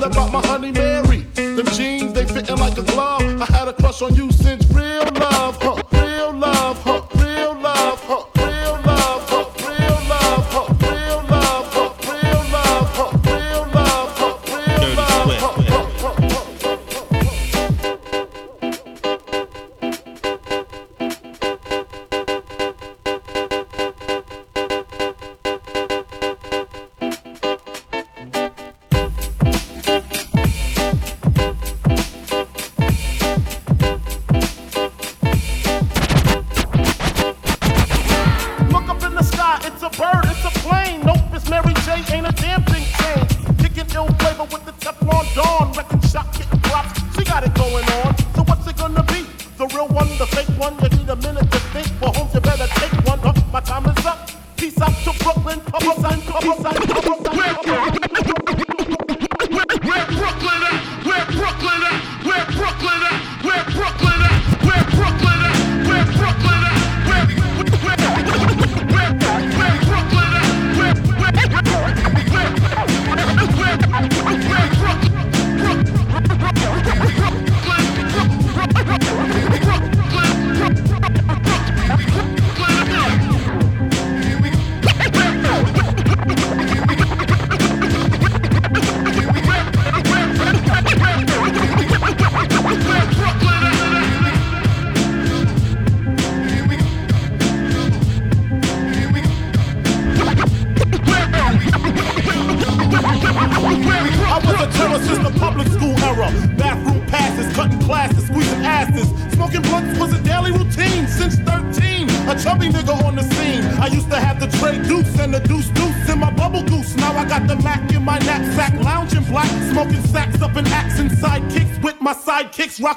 the my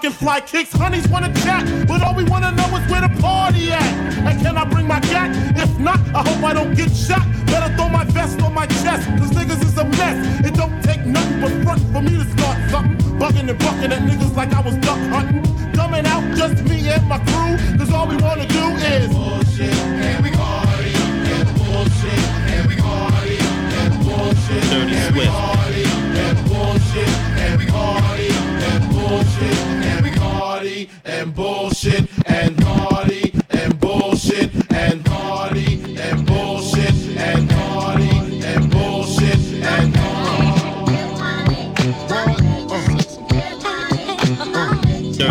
can fly kicks. Honeys wanna chat, but all we wanna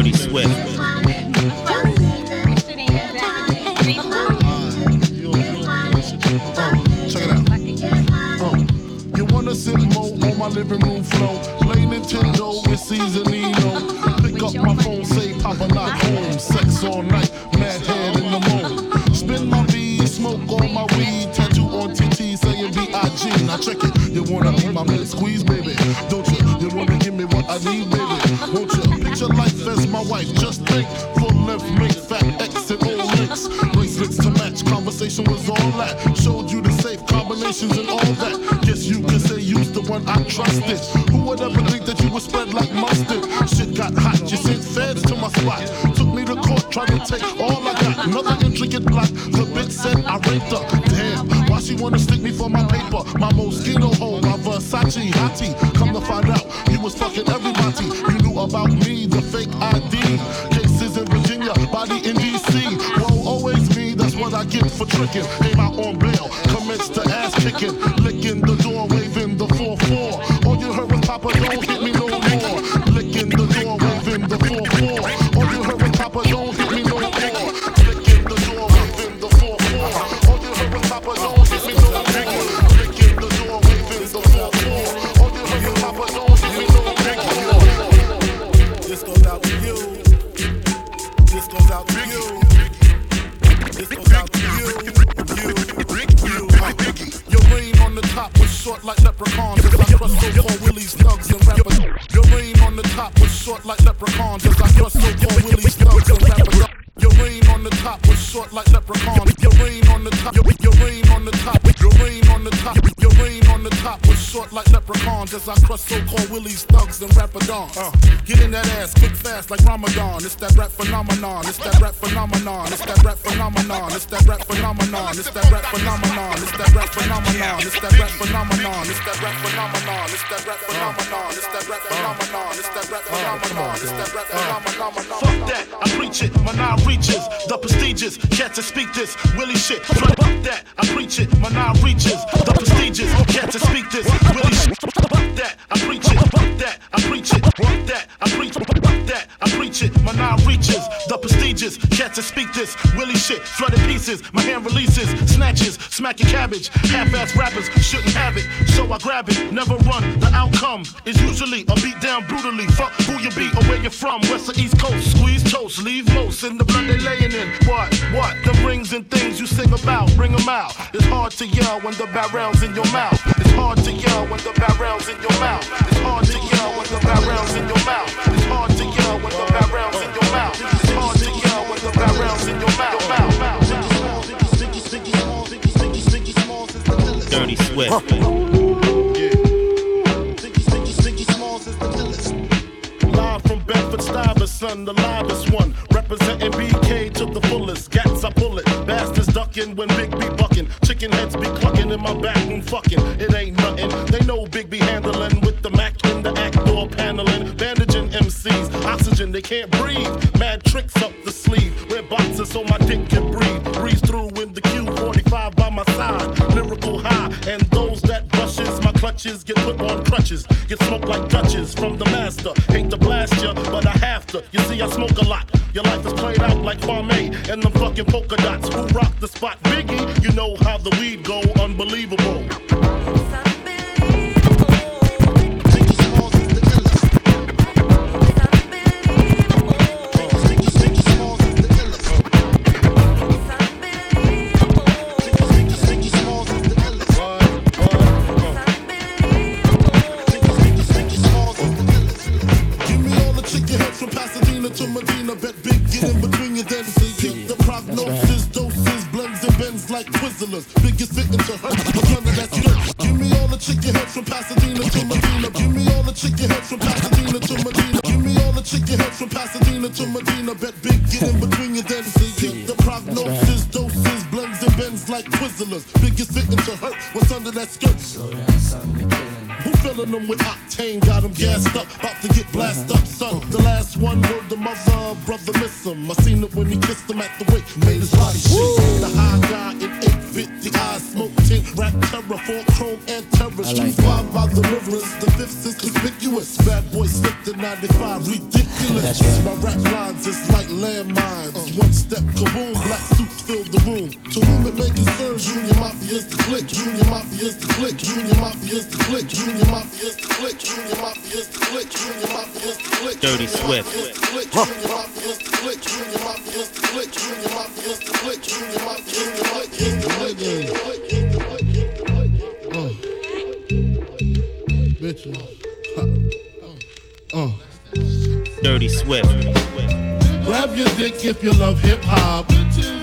Dirty Swift. chickens. Name my own bill. Commence to ass kicking. Speak this, Willie shit. Fuck that, I preach it, my nine reaches, the prestigious, the prestigious, cats to speak this, Willie shit. Flooded pieces, my hand releases, snatches, smacking cabbage, half-ass rappers shouldn't have it, so I grab it, never run. The outcome is usually a beat down brutally. Fuck who you be or where you're from, west or east coast. Squeeze toast, leave most in the blood they laying in. What, what? The rings and things you sing about, bring 'em out. It's hard to yell when the barrel's in your mouth. It's hard to yell when the barrel's in your mouth. It's hard to yell when the barrel's in your mouth. It's hard to yell when the barrel's in your mouth. It's hard to yell the barrel's in your mouth. Dirty Swift. Live from Bedford Stuyvesant, the livest one. Representing BK to the fullest. Gats, I pull it. Bastards ducking when Big B bucking. Chicken heads be clucking in my back room fucking. It ain't nothing. They know Big B handling with the Mac in the act door paneling. Bandaging MCs. Oxygen, they can't breathe. Mad tricks up so my dick can breathe. Breeze through in the Q45 by my side. Lyrical high. And those that brushes my clutches get put on crutches. Get smoked like Dutches from the master. Hate to blast ya, but I have to. You see, I smoke a lot. Your life is played out like Kwame and them fucking polka dots. Who rock the spot? Biggie, you know how the weed go. Unbelievable. Up, son. The last one word the mother, brother miss him. I seen it when he kissed him at the wake, made his body shake. The high guy in 850 eyes, smoke tint, rap terror, four chrome and Street five by the rivers, the fifth is conspicuous. Bad boy slipped in 95, ridiculous. My rap lines is like landmines. Uh, one step, kaboom, black suits fill the room. To whom it may concern, Junior Mafia is the click, Junior Mafia is the click, Junior Mafia is the click, Junior Mafia is the click, Junior Mafia is the click, Junior Mafia is the click. Dirty Swift. Junior Mafia is the click, Junior Mafia is the click, Swift. Grab your dick if you love hip hop.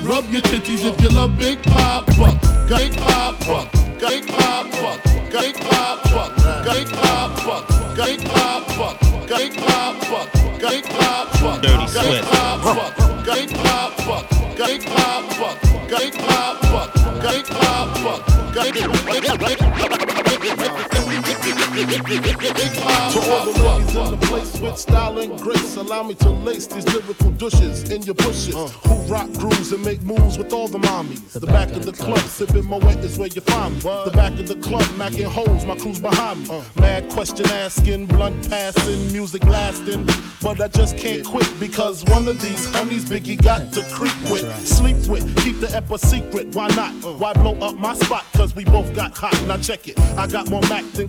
Rub your titties if you love big pop. Fuck, big pop, fuck, big pop, fuck, big pop, fuck, big pop, fuck, big pop, fuck, big pop, fuck, big pop, fuck, Dirty big Swift. pop, fuck, big pop, fuck, big pop, fuck, big pop, fuck, big pop, fuck, to all the ladies in the place with style and grace, allow me to lace these lyrical douches in your bushes. Uh. Who rock grooves and make moves with all the mommies. The back of the club, sipping Moet is where you find me. The back of the club, macking holes, my crew's behind me. Uh. Mad question asking, blunt passing, music lasting. But I just can't quit because one of these honeys Biggie got to creep with, sleep with, keep the ep a secret. Why not? Uh. Why blow up my spot? Cause we both got hot. Now check it. I got more Mac than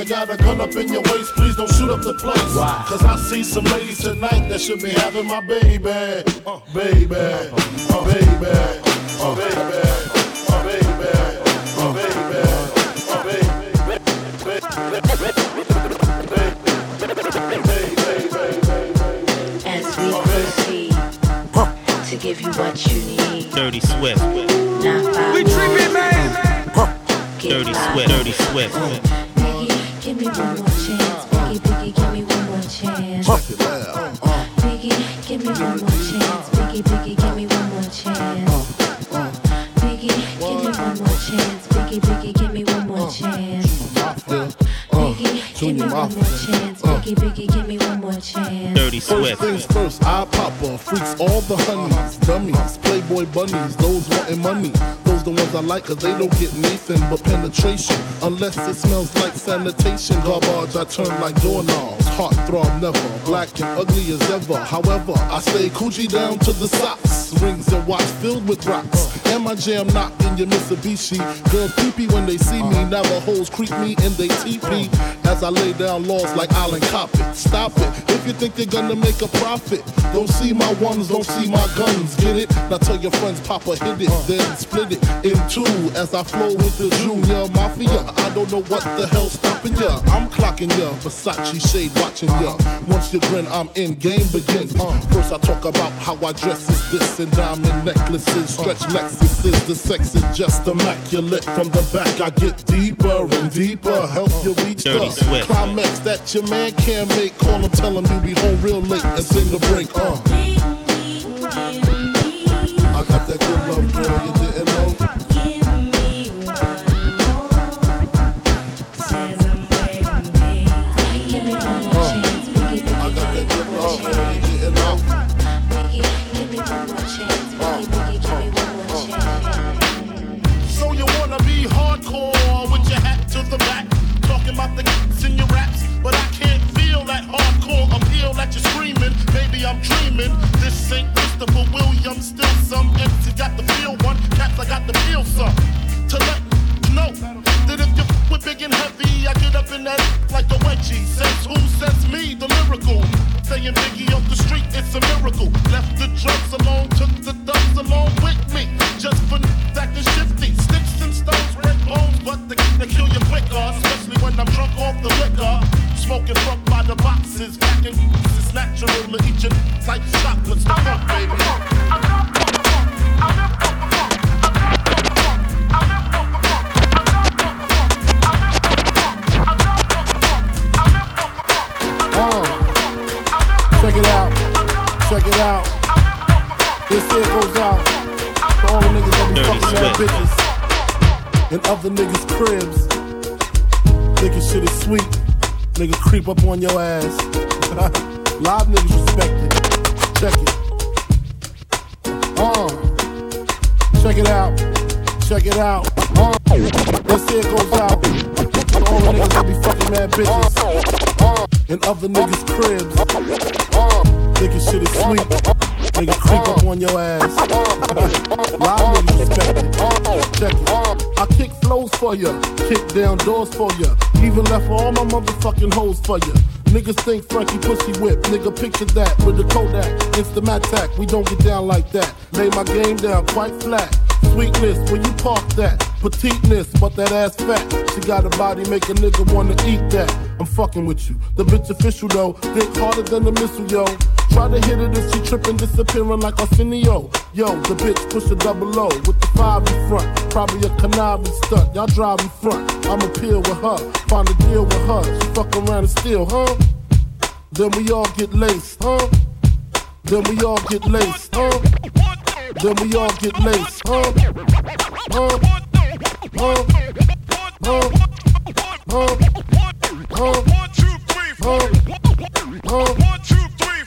You got a gun up in your waist, please don't shoot up the place. Cause I see some ladies tonight that should be having my baby. Uh, baby, uh, baby, uh, baby, uh, baby, uh, baby, uh, baby. As we proceed to give you what you need. Dirty Swift. Now five we tripping, man. Dirty Swift. Dirty Swift. Dirty First Swift. things first, I pop her, freaks all the honeys, dummies, playboy bunnies, those wanting money. Those the ones I like, cause they don't get Nathan but penetration. Unless it smells like sanitation. Garbage, I turn like doorknobs. Heart throb never, black and ugly as ever. However, I stay coochie down to the socks. Rings and watch filled with rocks. And my jam knocked in your Mitsubishi. Girls peepee when they see me. Navajos creep me and they teepee. As I lay down laws like Island Coppet. Stop it. If you think they're gonna make a profit, don't see my ones, don't see my guns. Get it? Now tell your friends, Papa hit it, then split it in two. As I flow with the Junior Mafia. I don't know what the hell's stopping ya. I'm clocking ya. Versace shade watching ya. Once you grin, I'm in. Game begins. Uh, first I talk about how I dress is this and diamond necklaces, stretch Lexuses. The sex is just immaculate. From the back I get deeper and deeper. Help you reach Dirty the Swift. climax that your man can't make. Call him, tell him you be home real late and sing the break. Uh. I got that good I get up in that like a wedgie. Says who? Says me, the lyrical. Saying Biggie off the street, it's a miracle. Left the drugs alone, took the dubs along with me. Just for creep up on your ass. Live niggas respect it. Check it. Uh. Check it out. Check it out. Uh. This here goes out all the niggas be fucking mad bitches in other niggas' cribs. Thinking shit is sweet. Nigga creep up on your ass. For ya, kick down doors for ya. Even left all my motherfucking hoes for ya. Niggas think Frankie pussy whip. Nigga picture that with the Kodak. Instant attack. We don't get down like that. Lay my game down quite flat. Sweetness, when you park that. Petiteness, but that ass fat. She got a body, make a nigga wanna eat that. I'm fucking with you. The bitch official though, think harder than a missile, yo. Try to hit it if she tripping, disappearing like Arsenio. Yo, the bitch push a double O with the five in front. Probably a conniving stunt. Y'all drive in front. I'ma peel with her, find a deal with her. She fuck around and steal, huh? Then we all get laced, huh? Then we all get laced, huh? Then we all get laced, huh? Huh? Huh? Huh? Huh? Huh? Huh? Huh?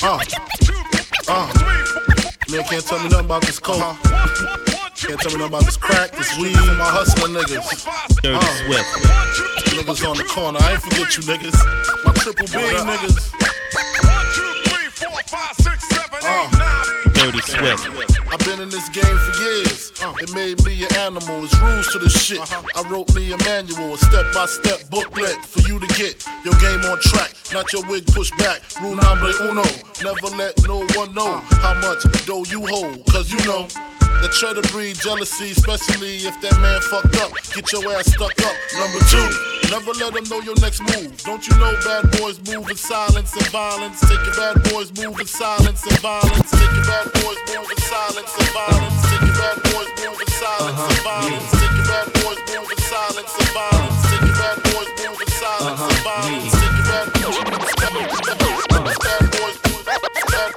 Uh, uh. Man can't tell me nothing about this coke. Can't tell me nothing about this crack, this weed, my hustling niggas. Dirty Uh. Swift. Niggas on the corner. I ain't forget you niggas. My triple B niggas. Dirty Swift. I've been in this game for years. Uh. It made me an animal. It's rules to the shit. Uh-huh. I wrote me a manual, a step by step booklet for you to get your game on track. Not your wig pushed back. Rule number uno. Never let no one know uh. how much dough you hold. Cause you know. The try to breed jealousy, especially if that man fucked up. Get your ass stuck up. Number two, never let them know your next move. Don't you know bad boys move in silence and violence? Take your bad boys move in silence and violence. Take your bad boys move in silence and violence. Take your bad boys move in silence and violence. Take your bad boys move in silence and violence. Take your bad boys move in silence and violence. Take your bad boys bad boys bad boys bad boys bad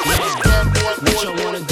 boys bad boys What y'all wanna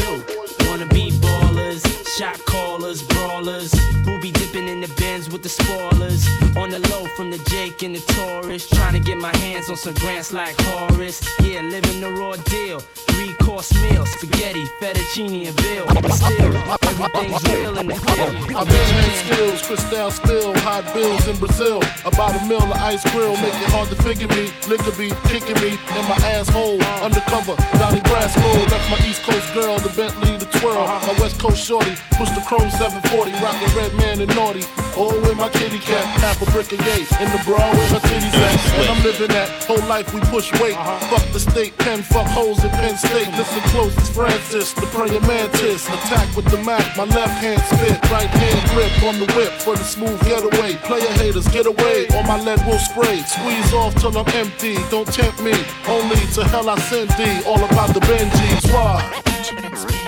brawlers, who be dipping in the bins with the spoilers. On the low from the Jake and the Taurus, trying to get my hands on some grants like Horace. Yeah, living the raw deal. Three course meal, spaghetti, fettuccine, and veal. Still, everything's real in the field. Been in skills, crystal spill, hot bills in Brazil. About a mill of ice grill, make it hard to figure me. Liquor be kicking me in my asshole. Undercover, Donnie Brasco. Left my East Coast girl, the Bentley, the twirl. My West Coast shorty, push the chrome 740, rockin' Redman and naughty. Oh, with my kitty cat, half a brick of gate. In the bra where her titties at. And I'm living that whole life we push weight. Fuck the state, pen, fuck hoes in Penn State. Listen close, it's Francis, the praying mantis. Attack with the Mac, my left hand spit, right hand grip on the whip for the smooth getaway. Player haters, get away, or my lead will spray. Squeeze off till I'm empty, don't tempt me. Only to hell I send thee, all about the Benjis. Why?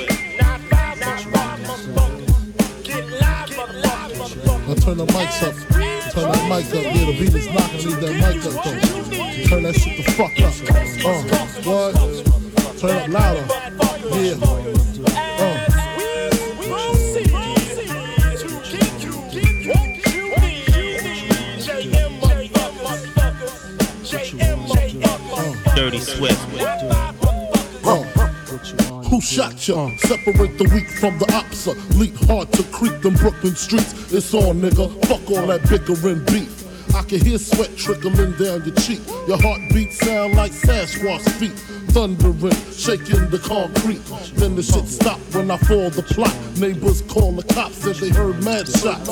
turn the mics up. Turn that mic up. Yeah, the beat is knocking. Leave that mic up though. Turn that shit the fuck up. Uh, what? Turn up louder. Yeah. Uh. Dirty Swift. Uh. Shot ya? Separate the weak from the ops. Leap hard to creep them Brooklyn streets. It's on, nigga. Fuck all that bickering beef. I can hear sweat trickling down your cheek. Your heartbeat sound like Sasquatch feet. Thundering, shaking the concrete. Then the shit stop when I fall the plot. Neighbors call the cops, said they heard mad shots.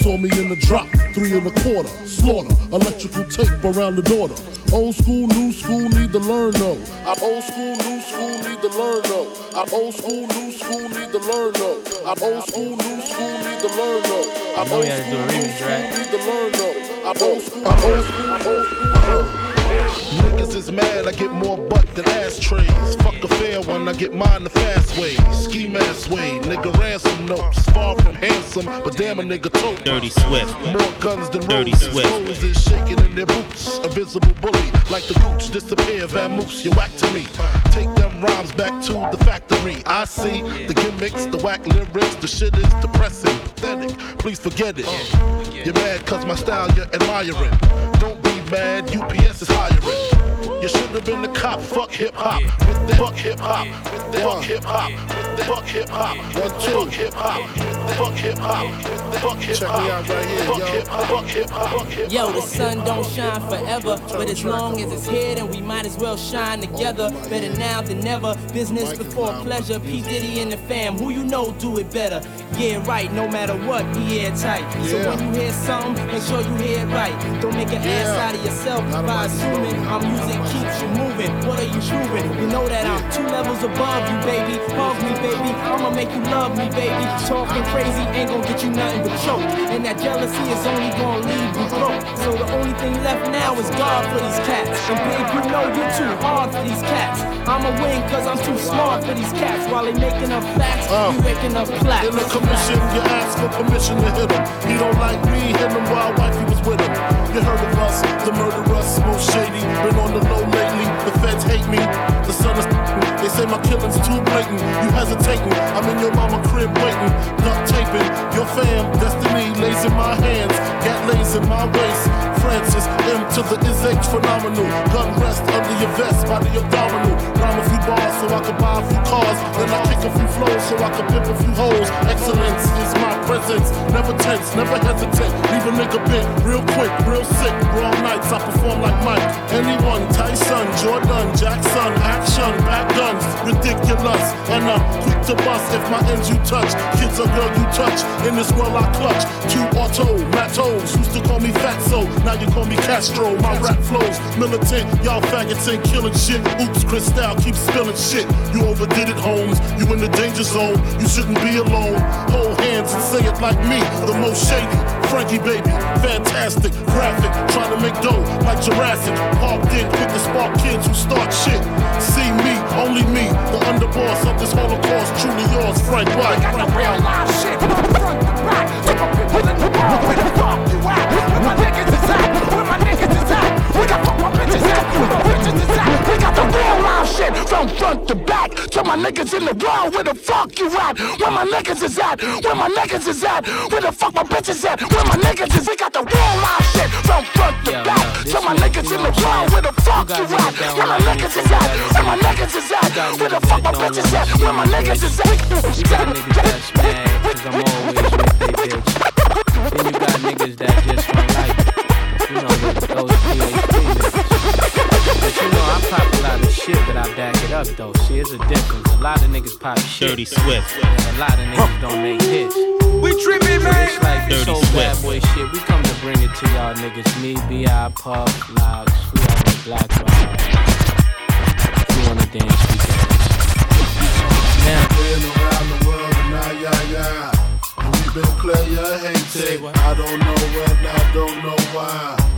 Saw me in the drop, three and a quarter. Slaughter, electrical tape around the daughter. Old school, new school, need to learn though. I'm old school, new school, need to learn though. I'm old school, new school, need to learn though. I'm old school, new school, need to learn though. I'm old school, new school, need to learn though. I'm old school, I'm old school, I'm old school, I'm old school. Niggas is mad, I get more butt than ashtrays. Fuck a fair one, I get mine the fast way. Ski mask way, nigga ransom notes. Far from handsome, but damn a nigga tote. Dirty Swift. More guns than Dirty roses. Swift. Roses shaking in their boots. A visible bully, like the gooch disappear. Vamoose, you whack to me. Take them rhymes back to the factory. I see the gimmicks, the whack lyrics. The shit is depressing, pathetic. Please forget it. You're mad cause my style you're admiring. Mad, UPS is hiring. You should have been a cop, fuck hip hop. With the fuck hip hop. With the fuck hip hop. With the fuck hip hop. One, two, hip hop. Fuck hip hop. Fuck hip hop. Check me out right here, yo. Fuck hip hop. Fuck hip hop. Yo, the sun don't shine forever, but as long as it's here, then we might as well shine together. Better now than never. Business before pleasure. P Diddy and the fam, who you know do it better. Yeah, right. No matter what, be airtight. So when you hear something, make sure you hear it right. Don't make an ass out of yourself by assuming our music keeps you moving. What are you proving? You know that I'm two levels above you, baby. Hug me, baby. I'ma make you love me, baby. Talking crazy ain't gonna get you nothing but choke. And that jealousy is only gonna leave you broke. So the only thing left now is God for these cats. And babe, you know you're too hard for these cats. I'ma win cause I'm too smart for these cats. While they making up facts, Uh. you making up plaques. In the commission, you ask for permission to hit him. He don't like me, hit him while wifey with him. You heard of us, the murderers, most shady. Been on the low lately, the feds hate me. The son is they say my killing's too blatant. You hesitating, I'm in your mama crib waiting. Duct taping, your fam, destiny lays in my hands. Got lays in my waist. Francis, M to the is H phenomenal. Gun rest under your vest, body abdominal. Rhyme bars so I can buy a few cars. Then I kick a few flows so I can pimp a few hoes. Excellence is my presence. Never tense, never hesitate. Leave a nigga bent real quick, real sick. Raw nights I perform like Mike. Anyone, Tyson, Jordan, Jackson, action, back guns, ridiculous. And I'm quick to bust if my ends you touch. Kids or girl you touch. In this world I clutch. Two auto, Matos. Used to call me Fatso, now you call me Castro. My rap flows militant. Y'all faggots ain't killing shit. Oops, Cristal keep spilling shit. You overdid it, Holmes. You in the danger zone. You shouldn't be alone. Hold hands and say it like me. The most shady. Frankie baby, fantastic, graphic, trying to make dough like Jurassic. Parked in with the spark kids who start shit. See me, only me, the underboss of this Holocaust, truly yours, Frank White. got the real live shit front to the where the? Where my niggas is at? Where my niggas is at? We got fuck my bitches at? Where shit from front to back. To my niggas in the world, where the fuck you at? Where my niggas is at? Where my niggas is at? Where the fuck my bitches at? Where my niggas is? We got the real live shit from front to Yo, back. To my niggas in the world, where the fuck You you at? Where my niggas is at? Where my niggas is at? Where the fuck my bitches at? Where my niggas is at? You got niggas that's mad cause I'm always with they bitch. Then you got niggas that just like. You know, those, those PhD niggas. Shit, but I back it up though. See, it's a difference. A lot of niggas pop shit. Dirty Swift. And a lot of niggas don't make hits. We tripping, So it's like this Dirty whole bad boy shit. We come to bring it to y'all niggas. Me, B.I., Puff, Lox, we all the black vibe. If you wanna dance, we dance. Now, Playing around the world and now, yeah, yeah. And we been player hated. what? I don't know when, I don't know why.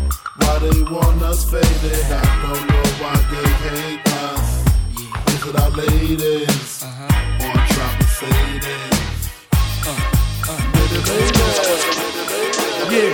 Why they want us faded. I don't know why they hate us. Is it our ladies? Uh-huh. Or trying to say this? Yeah.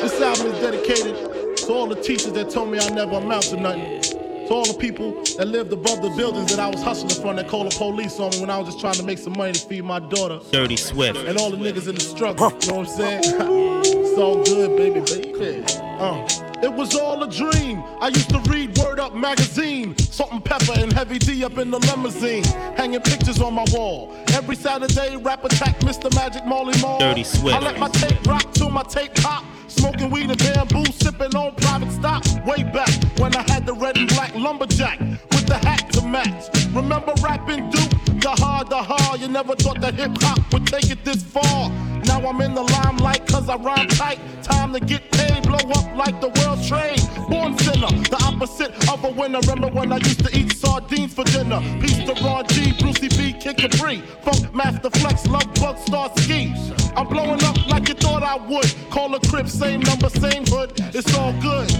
This album is dedicated to all the teachers that told me I never amount to nothing. To all the people that lived above the buildings that I was hustling from that called the police on me when I was just trying to make some money to feed my daughter. Dirty Swift. And all the niggas in the struggle. You know what I'm saying? it's all good, baby, baby. Uh. It was all a dream. I used to read Word Up magazine, Salt and Pepa and Heavy D up in the limousine, hanging pictures on my wall. Every Saturday, rap attack, Mr. Magic Marley Marl. Dirty Swift. I let my tape rock till my tape pop. Smoking weed and bamboo, sipping on private stock. Way back when I had the red and black lumberjack with the hat to match. Remember rapping Duke? The hard, the hard. You never thought that hip hop would take it this far. Now I'm in the limelight cause I rhyme tight. Time to get blow up like the world trade. Born sinner, the opposite of a winner. Remember when I used to eat sardines for dinner? Peace to Ron G, Brucey B, Kid Capri, Funkmaster Flex, Love Bug, Starski. I'm blowing up like you thought I would. Call a crib, same number, same hood. It's all good.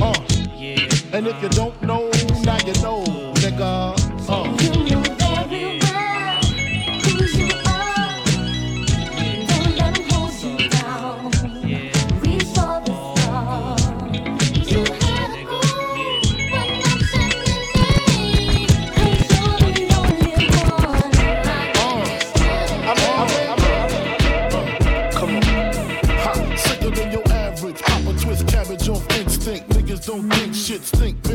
Uh. And if you don't know, don't think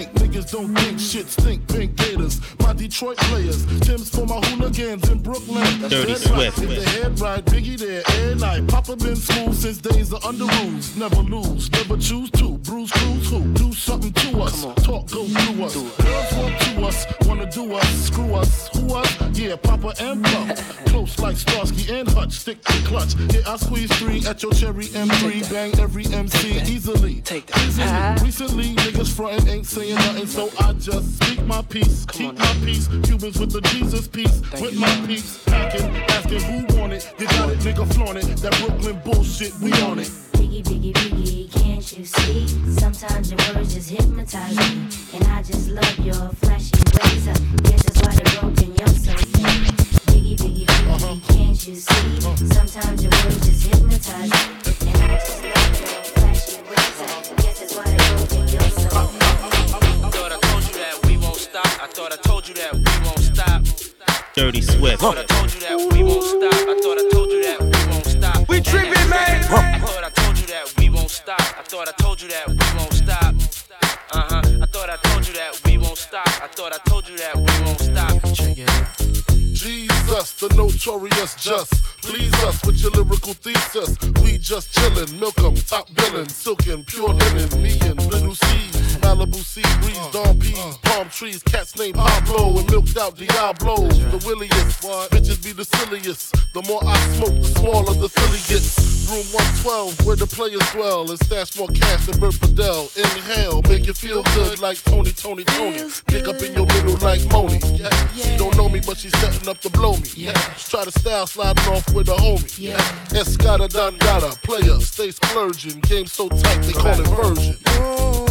Ain't shit stink, pink gators. My Detroit players. Tim's for my hooligans in Brooklyn. That's Dirty dead right. Swift. The head right, Biggie there, air night. Papa been smooth since days of under rules. Never lose, never choose to. Bruise, cruise, who? Do something to us. Talk, go through us. Girls want to us, wanna do us. Screw us, who us? Yeah, Papa and Pup. Close like Starsky and Hutch, stick to clutch. Yeah, I squeeze three at your cherry M3. Bang every MC easily. Take that. Easily. Recently, niggas frontin' ain't saying nothing, so I just speak my peace. Keep my peace. Cubans with the Jesus piece. with my peace. Packing, asking who want it. You got it, nigga, flaunt it. That Brooklyn bullshit, we on it. Biggie, biggie, biggie, can't you see? Sometimes your words just hypnotize me. And I just love your flashy ways. I guess that's why they broke in your so fake. Biggie, biggie, biggie, uh-huh. can't you see? Uh-huh. Sometimes your words just hypnotize me. And I just love stop. I thought I told you that we won't stop. Dirty Swift. Thought I told you that we won't stop. I thought I told you that we won't stop. We tripping, man. I thought I told you that we won't stop. I thought I told you that we won't stop. Uh huh. I thought I told you that we won't stop. I thought I told you that we won't stop. Check it out. Jesus, the notorious just. Please us with your lyrical thesis. We just chillin', milk 'em, top billin', silkin', pure linen, me and little C. Malibu sea breeze, dawn peas, palm trees, cats named Pablo and milked out Diablo. The williest, bitches be the silliest. The more I smoke, the smaller the silly gets. Room 112, where the players dwell, and stash more cash than Bert Fidel. Inhale, make you feel good like Tony, Tony, Tony. Pick up in your middle like Moni. Yeah. She don't know me, but she's setting up to blow me. Yeah. Try to style sliding off with a homie. Yeah. Escada Dangada, player, stay splurging. Game so tight, they call it version.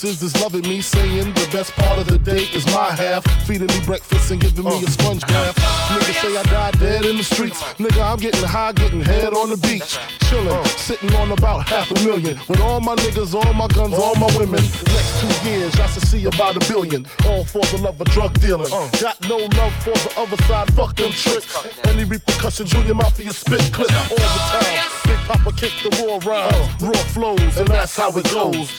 Nurses is loving me, saying the best part of the day is my half. Feeding me breakfast and giving me a sponge bath. Niggas say I died dead in the streets. Nigga, I'm getting high, getting head on the beach. Chillin', sitting on about half a million. With all my niggas, all my guns, all my women. Next two years, I should see about a billion. All for the love of drug dealing. Got no love for the other side, fuck them tricks. Any repercussions, Junior Mafia spit clip all the time. Big Papa kick the raw rhymes, raw flows, and that's how it goes.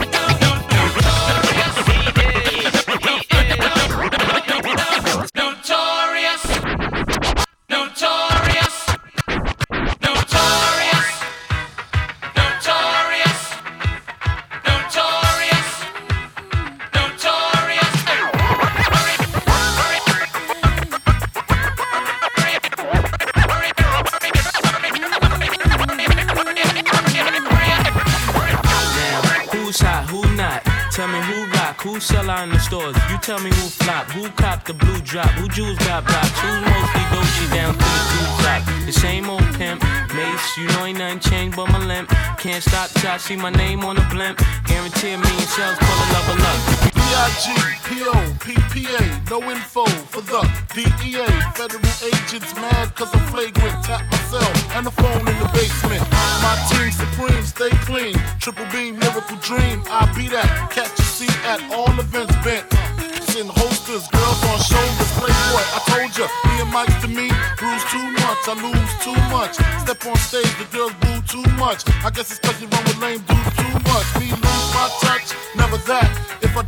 You tell me who flop, who cop the blue drop, who jewels got blocks, who's mostly Dolce down to the blue top. The same old pimp, Mace, you know ain't nothing changed but my limp. Can't stop till I see my name on the blimp. Guarantee a million shells, pull a level up. B-I-G-P-O, PPA, no info for the DEA. Federal agents mad cause I'm flagrant. Tap myself and the phone in the basement. My team supreme, stay clean. Triple beam, miracle dream. I be that. Catch a seat at all events bent. Much, I lose too much. Step on stage, the girls boo too much. I guess it's cause you run with lame dudes too much. Me lose my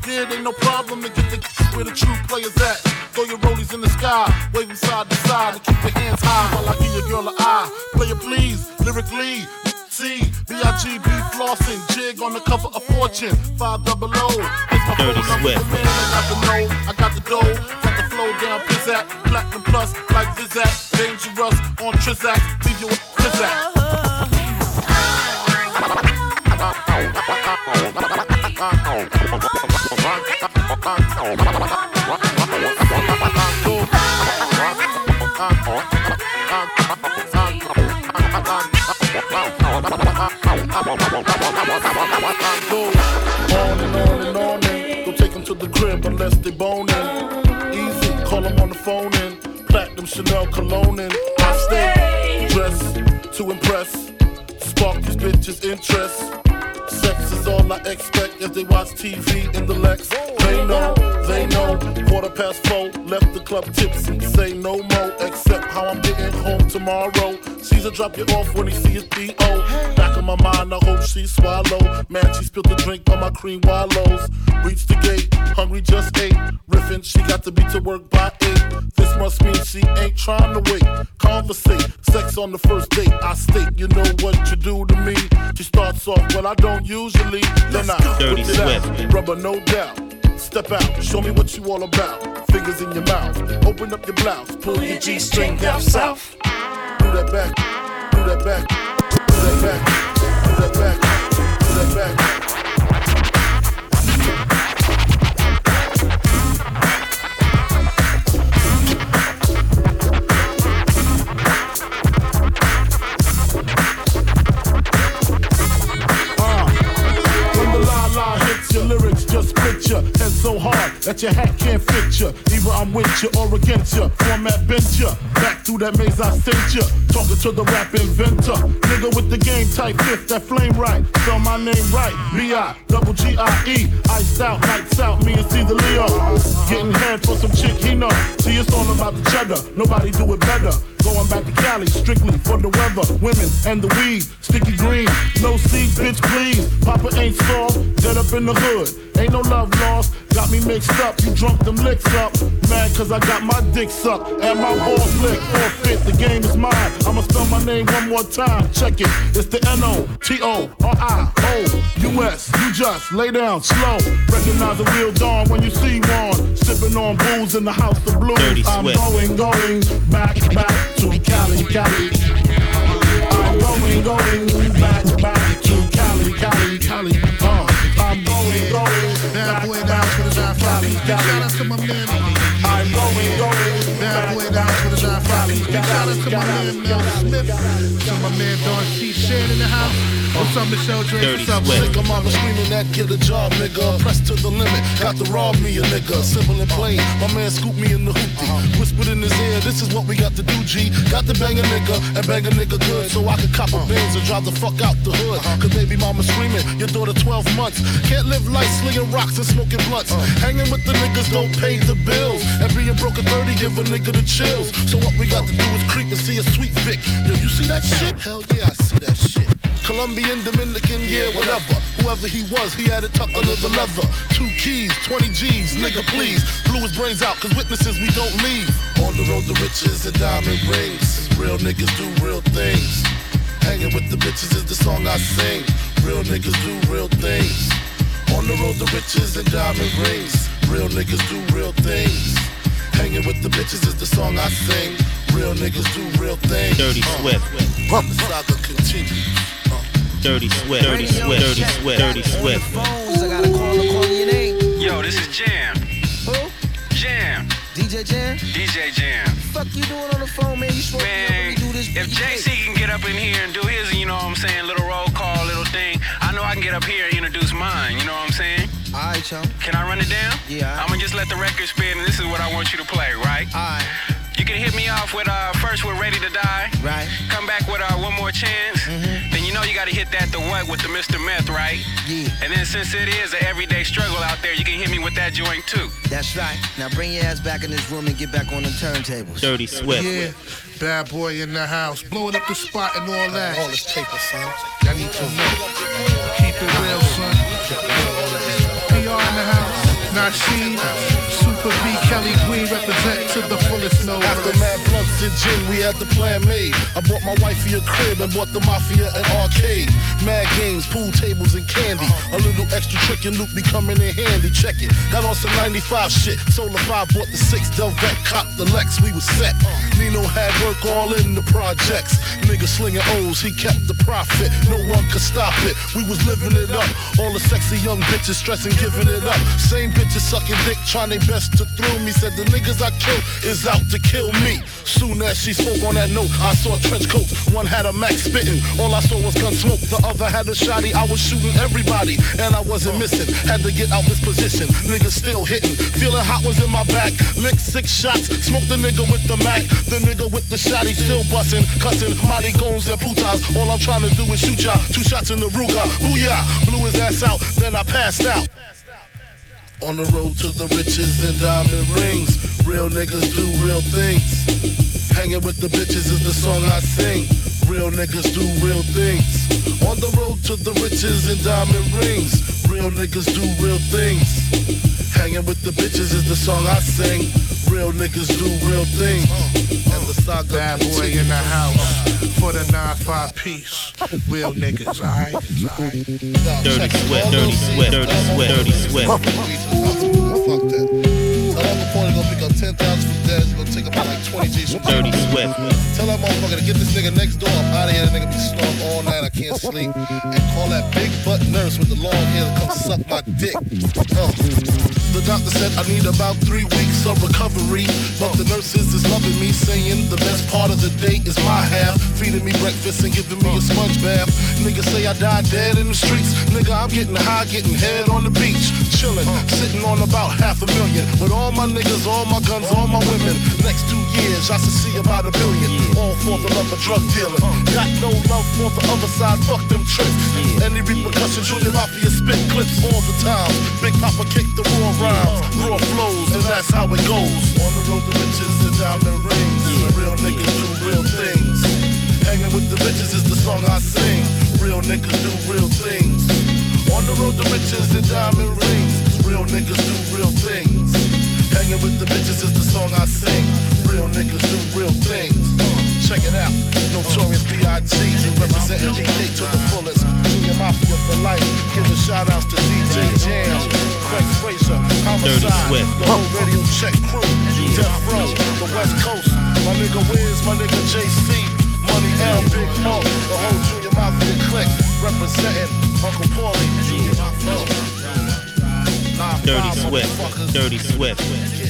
good, ain't no problem to get the where the true players at. Throw your rollies in the sky, waving side to side, and keep your hands high while I give your girl an eye. Play it please, lyrically. C, B-I-G-B flossing, jig on the cover of Fortune, five double O. It's my Dirty phone number, man, I got the know, I got the dough, got the flow down, pizzazz, platinum plus, like on Trizak, leave you with Trizak. on and on and on and don't take them to the crib unless they boning. Easy, call them on the phone and platinum Chanel cologne and Dressed to impress, spark these bitches' interest. Sex is all I expect as they watch TV in the Lex. They know, they know. Quarter past four, left the club tipsy. Say no more, except how I'm getting home tomorrow. Caesar drop you off when he see his D.O. Back in my mind, I hope she swallow. Man, she spilled the drink on my cream wallows. Reached the gate, hungry just ate. Riffin', she got to be to work by eight. This must mean she ain't trying to wait. Conversate, sex on the first date. I state, you know what you do to me. She starts off, well, I don't usually. Then I Dirty whip it out. Swift. Rubber, no doubt. Step out, show me what you all about. Fingers in your mouth, open up your blouse, pull your G string down south. Do that back, do that back, do that back, do that back, do that back. Just ya. Head so hard that your hat can't fit ya. Either I'm with ya or against ya. Format bent ya. Back through that maze I sent ya. Talking to the rap inventor. Nigga with the game type fifth, that flame right. Spell my name right. B-I, double G-I-E. Iced out, lights out, me and Caesar Leo. Getting head for some chick he know. See, it's all about the cheddar. Nobody do it better. Going back to Cali, strictly for the weather, women, and the weed. Sticky green, no seed, bitch, please. Papa ain't soft, dead up in the hood. Ain't no love lost, got me mixed up. You drunk them licks up. Mad cause I got my dick sucked and my balls licked. Forfeit, the game is mine. I'ma spell my name one more time. Check it, it's the N O T O R I O U S. You just lay down slow. Recognize the real dawn when you see one. Sipping on booze in the house of blues. Dirty I'm Swift. going, going back, back to Cali, Cali. I'm going, going back, back to Cali, Cali, Cali. Uh, I'm going, going Bad back, boy down back for the to John Cali, Fowley. Cali. Shout out to my man. I'm going, going Bad boy down the back to out my man Mel Smith. To my man Don C. Shan in the house. What's up, Michelle Drake? What's up. Blake? Nigga, mama screaming that get a job, nigga. Pressed to the limit, got to rob me a nigga. Simple and plain, my man scooped me in the hoopty. Whispered in his ear, this is what we got to do, G. Got to bang a nigga and bang a nigga good. So I could cop a Benz and drive the fuck out the hood. Cause baby mama screaming, your daughter 12 months. Can't live life slinging rocks and smoking blunts. Hanging with the niggas don't pay the bills. And being broke at 30 give a nigga the chills. So what we got to do is creep and see a sweet Vic. Yo, you see that shit? Hell yeah, I see that shit. Colombian, Dominican, yeah, whatever. Whoever he was, he had it tucked under the leather. Two keys, 20 G's, nigga, please. Blew his brains out, cause witnesses we don't leave. On the road to riches and diamond rings. Real niggas do real things. Hanging with the bitches is the song I sing. Real niggas do real things. On the road to riches and diamond rings. Real niggas do real things. Hanging with the bitches is the song I sing. Real niggas do real things. Dirty Uh, Swift. The saga continues. Uh, Dirty Swift. Dirty Swift. Dirty Swift. Dirty Swift. I gotta call her, call your name. Yo, this is Jam. Who? Jam. DJ Jam? DJ Jam. Fuck you doing on the phone, man? You supposed Man, to do this. if beat JC can get up in here and do his, you know what I'm saying, little roll call, little thing, I know I can get up here and introduce mine, you know what I'm saying? Alright, chum. Can I run it down? Yeah. I'm gonna just let the record spin, and this is what I want you to play, right? Alright. You Ready to Die. Right. Come back with uh one more chance. Then you know you gotta hit that the what with the Mr. Meth, right? Yeah. And then since it is an everyday struggle out there, you can hit me with that joint too. That's right. Now bring your ass back in this room and get back on the turntables. Dirty Swift. Yeah, bad boy in the house, blowing up the spot and all that. all this paper, son. I need to know. Keep it real, son. PR in the house. Nasheed, Super B, Kelly Green represent to the fullest no After mad blunts and gin, we had the plan made. I bought my wifey a crib and bought the mafia an arcade. Mad games, pool tables, and candy. A little extra trick and loot be coming in handy. Check it. Got on some 95 shit. Solar 5 bought the 6 Delvet, cop the Lex. We was set. Nino had work all in the projects. Nigga slinging O's, he kept the profit. No one could stop it. We was living it up. All the sexy young bitches stressing, giving it up. Same bitches sucking dick, trying their best to through me. Said the niggas I killed is out to kill me. Soon as she spoke on that note, I saw trench coats. One had a Mac spitting. All I saw was gun smoke. The other had a shotty. I was shooting everybody, and I wasn't missing. Had to get out this position. Niggas still hitting. Feeling hot was in my back. Licked six shots. Smoked the nigga with the Mac. The nigga with the shotty still busting. Cussing. Mighty goons and putas. All I'm trying to do is shoot y'all. Two shots in the Ruger. Booyah. Blew his ass out. Then I passed out. On the road to the riches and diamond rings. Real niggas do real things. Hanging with the bitches is the song I sing. Real niggas do real things. On the road to the riches and diamond rings. Real niggas do real things. Hanging with the bitches is the song I sing. Real niggas do real things. And the saga Bad boy in the house for the 9-5 piece. Real niggas, alright? Dirty sweat, Dirty sweat, Dirty sweat, Dirty Swift. Fuck that. Tell that before they gonna pick up 10,000 from. It's gonna take about like 20 G's. Dirty Swift. Tell that motherfucker to get this nigga next door. I'm out of here. That nigga be snoring all night. I can't sleep. And call that big butt nurse with the long hair to come suck my dick. Uh. The doctor said I need about three weeks of recovery. But the nurses is loving me, saying the best part of the day is my half. Feeding me breakfast and giving me a sponge bath. Niggas say I died dead in the streets. Nigga, I'm getting high, getting head on the beach. Chilling, sitting on about half a million. With all my niggas, all my guns, all my women. Next two years, I should see about a billion. All for the love of drug dealing. Got no love for the other side, fuck them tricks. Any repercussions, Junior Mafia spit clips all the time. Big Poppa kick the raw rhymes, raw flows, and that's how it goes. On the road to riches and diamond rings. Real niggas do real things. Hanging with the bitches is the song I sing. Real niggas do real things. On the road to riches and diamond rings. Real niggas do real things. Hanging with the bitches is the song I sing. Real niggas do real things. Uh, check it out. Notorious B.I.G. representing BK to the fullest. Junior Mafia for life. Giving shout outs to DJ Jam, Craig Fraser, Homicide, Swift. the whole radio check crew, Death Row, the West Coast. My nigga Wiz, my nigga JC, Money L, Big Mo, the whole Junior Mafia clique. Representing Uncle Paulie, Junior Mafia. Dirty Swift, Dirty Swift,